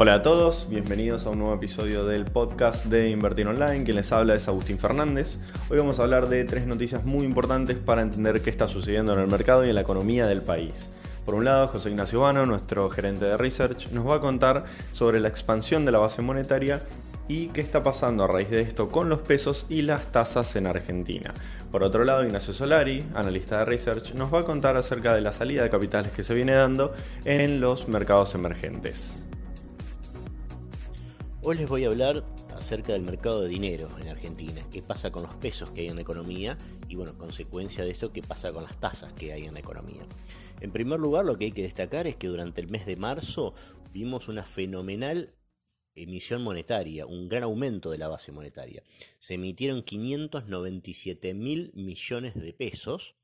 Hola a todos, bienvenidos a un nuevo episodio del podcast de Invertir Online. Quien les habla es Agustín Fernández. Hoy vamos a hablar de tres noticias muy importantes para entender qué está sucediendo en el mercado y en la economía del país. Por un lado, José Ignacio Vano, nuestro gerente de research, nos va a contar sobre la expansión de la base monetaria y qué está pasando a raíz de esto con los pesos y las tasas en Argentina. Por otro lado, Ignacio Solari, analista de research, nos va a contar acerca de la salida de capitales que se viene dando en los mercados emergentes. Hoy les voy a hablar acerca del mercado de dinero en Argentina, qué pasa con los pesos que hay en la economía y, bueno, consecuencia de eso, qué pasa con las tasas que hay en la economía. En primer lugar, lo que hay que destacar es que durante el mes de marzo vimos una fenomenal emisión monetaria, un gran aumento de la base monetaria. Se emitieron 597 mil millones de pesos,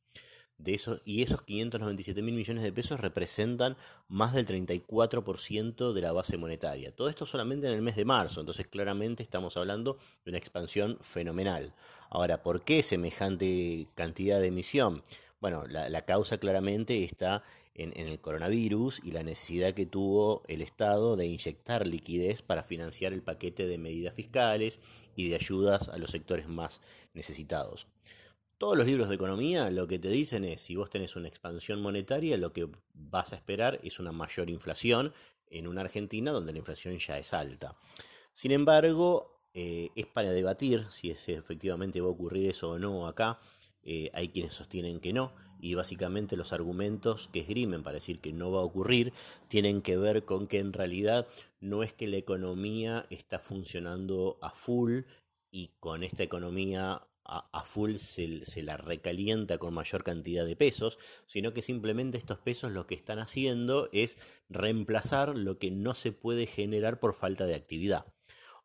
de esos, y esos 597 mil millones de pesos representan más del 34% de la base monetaria. Todo esto solamente en el mes de marzo, entonces claramente estamos hablando de una expansión fenomenal. Ahora, ¿por qué semejante cantidad de emisión? Bueno, la, causa claramente está en, en, el coronavirus y la necesidad que tuvo el Estado de inyectar liquidez para financiar el paquete de medidas fiscales y de ayudas a los sectores más necesitados. Todos los libros de economía lo que te dicen es, si vos tenés una expansión monetaria, lo que vas a esperar es una mayor inflación en una Argentina donde la inflación ya es alta. Sin embargo, eh, es para debatir si efectivamente va a ocurrir eso o no acá. Eh, hay quienes sostienen que no, y básicamente los argumentos que esgrimen para decir que no va a ocurrir tienen que ver con que en realidad no es que la economía está funcionando a full y con esta economía a, full se, se, la recalienta con mayor cantidad de pesos, sino que simplemente estos pesos lo que están haciendo es reemplazar lo que no se puede generar por falta de actividad.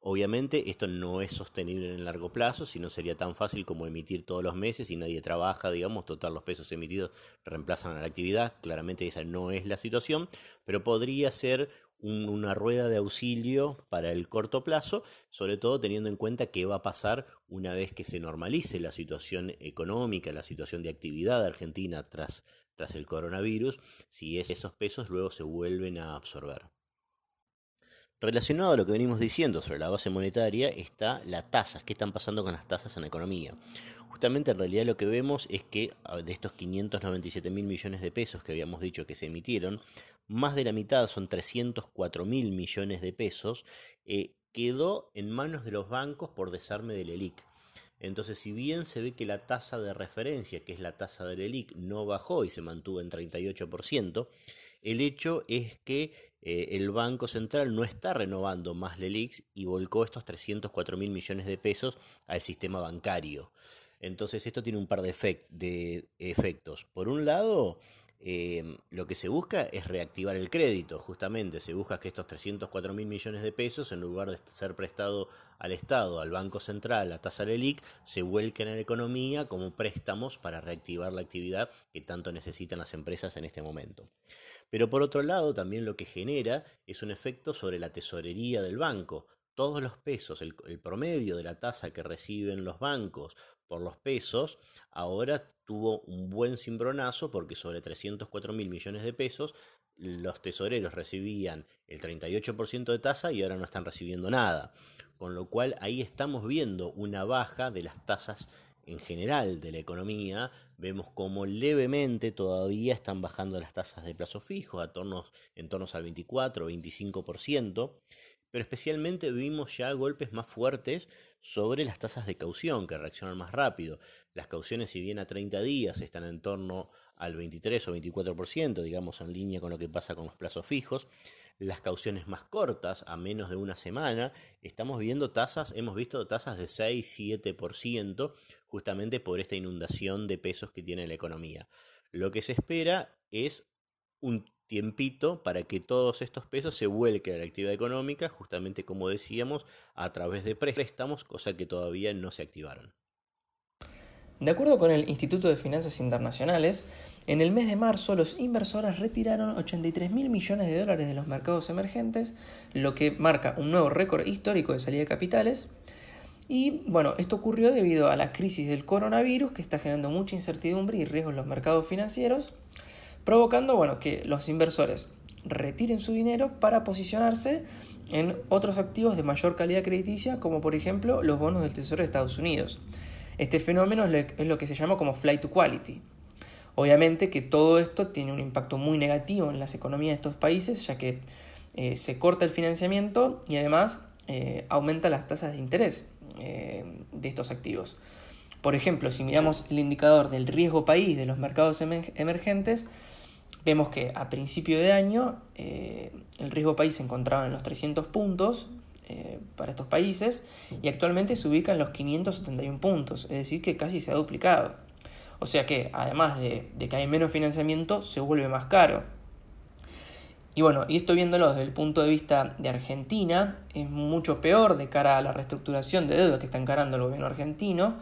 Obviamente esto no es sostenible en el largo plazo, si no sería tan fácil como emitir todos los meses y nadie trabaja, digamos, total los pesos emitidos reemplazan a la actividad, claramente esa no es la situación, pero podría ser una rueda de auxilio para el corto plazo, sobre todo teniendo en cuenta qué va a pasar una vez que se normalice la situación económica, la situación de actividad Argentina tras, tras el coronavirus, si esos pesos luego se vuelven a absorber. Relacionado a lo que venimos diciendo sobre la base monetaria está la tasa, qué están pasando con las tasas en la economía. Justamente en realidad lo que vemos es que de estos 597 mil millones de pesos que habíamos dicho que se emitieron, más de la mitad, son 304 mil millones de pesos, eh, quedó en manos de los bancos por desarme del ELIC. Entonces, si bien se ve que la tasa de referencia, que es la tasa del ELIC, no bajó y se mantuvo en 38%, el hecho es que eh, el Banco Central no está renovando más LELIX y volcó estos 304 mil millones de pesos al sistema bancario. Entonces esto tiene un par de, de efectos. Por un lado, Em, lo que se busca es reactivar el crédito, justamente se busca que estos 304 mil millones de pesos, en lugar de ser prestado al Estado, al Banco Central, a tasa LELIC, se vuelquen en la economía como préstamos para reactivar la actividad que tanto necesitan las empresas en este momento. Pero por otro lado, también lo que genera es un efecto sobre la tesorería del banco. Todos los pesos, el, promedio de la tasa que reciben los bancos por los pesos, ahora tuvo un buen cimbronazo porque sobre 304 mil millones de pesos los tesoreros recibían el 38% de tasa y ahora no están recibiendo nada. Con lo cual ahí estamos viendo una baja de las tasas en general de la economía. Vemos como levemente todavía están bajando las tasas de plazo fijo a tornos, en torno al 24 o 25% pero especialmente vimos ya golpes más fuertes sobre las tasas de caución que reaccionan más rápido. Las cauciones, si bien a 30 días están en torno al 23 o 24%, digamos en línea con lo que pasa con los plazos fijos, las cauciones más cortas, a menos de una semana, estamos viendo tasas, hemos visto tasas de 6-7%, justamente por esta inundación de pesos que tiene la economía. Lo que se espera es un tiempito para que todos estos pesos se vuelquen a la actividad económica, justamente como decíamos, a través de préstamos, cosa que todavía no se activaron. De acuerdo con el Instituto de Finanzas Internacionales, en el mes de marzo los inversores retiraron 83 mil millones de dólares de los mercados emergentes, lo que marca un nuevo récord histórico de salida de capitales. Y bueno, esto ocurrió debido a la crisis del coronavirus que está generando mucha incertidumbre y riesgo en los mercados financieros provocando bueno, que los inversores retiren su dinero para posicionarse en otros activos de mayor calidad crediticia, como por ejemplo los bonos del Tesoro de Estados Unidos. Este fenómeno es lo que se llama como flight to quality. Obviamente que todo esto tiene un impacto muy negativo en las economías de estos países, ya que eh, se corta el financiamiento y además eh, aumenta las tasas de interés eh, de estos activos. Por ejemplo, si miramos el indicador del riesgo país de los mercados emergentes, vemos que a principio de año el riesgo país se encontraba en los 300 puntos para estos países y actualmente se ubica en los 571 puntos, es decir, que casi se ha duplicado. O sea que además de, de que hay menos financiamiento, se vuelve más caro. Y bueno, y esto viéndolo desde el punto de vista de Argentina, es mucho peor de cara a la reestructuración de deuda que está encarando el gobierno argentino,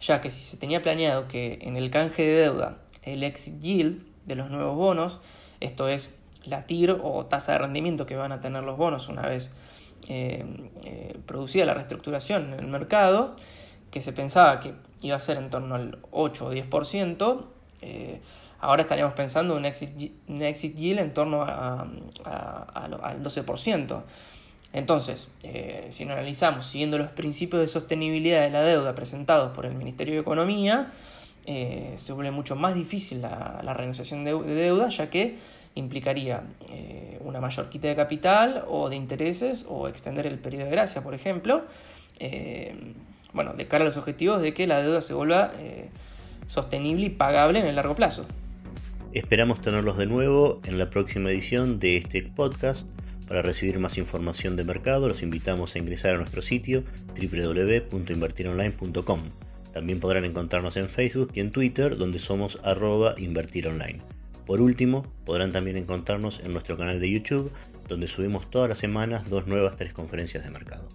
ya que si se tenía planeado que en el canje de deuda el exit yield de los nuevos bonos, esto es la TIR o tasa de rendimiento que van a tener los bonos una vez eh, eh, producida la reestructuración en el mercado, que se pensaba que iba a ser en torno al 8 o 10%, eh, ahora estaríamos pensando en un exit, un exit yield en torno al 12%. Entonces, si analizamos siguiendo los principios de sostenibilidad de la deuda presentados por el Ministerio de Economía, eh, se vuelve mucho más difícil la, la renegociación de, deuda, ya que implicaría una mayor quita de capital o de intereses o extender el periodo de gracia, por ejemplo bueno, de cara a los objetivos de que la deuda se vuelva eh, sostenible y pagable en el largo plazo. Esperamos tenerlos de nuevo en la próxima edición de este podcast. Para recibir más información de mercado, los invitamos a ingresar a nuestro sitio www.invertironline.com. También podrán encontrarnos en Facebook y en Twitter, donde somos arroba invertironline. Por último, podrán también encontrarnos en nuestro canal de YouTube, donde subimos todas las semanas dos nuevas tres conferencias de mercado.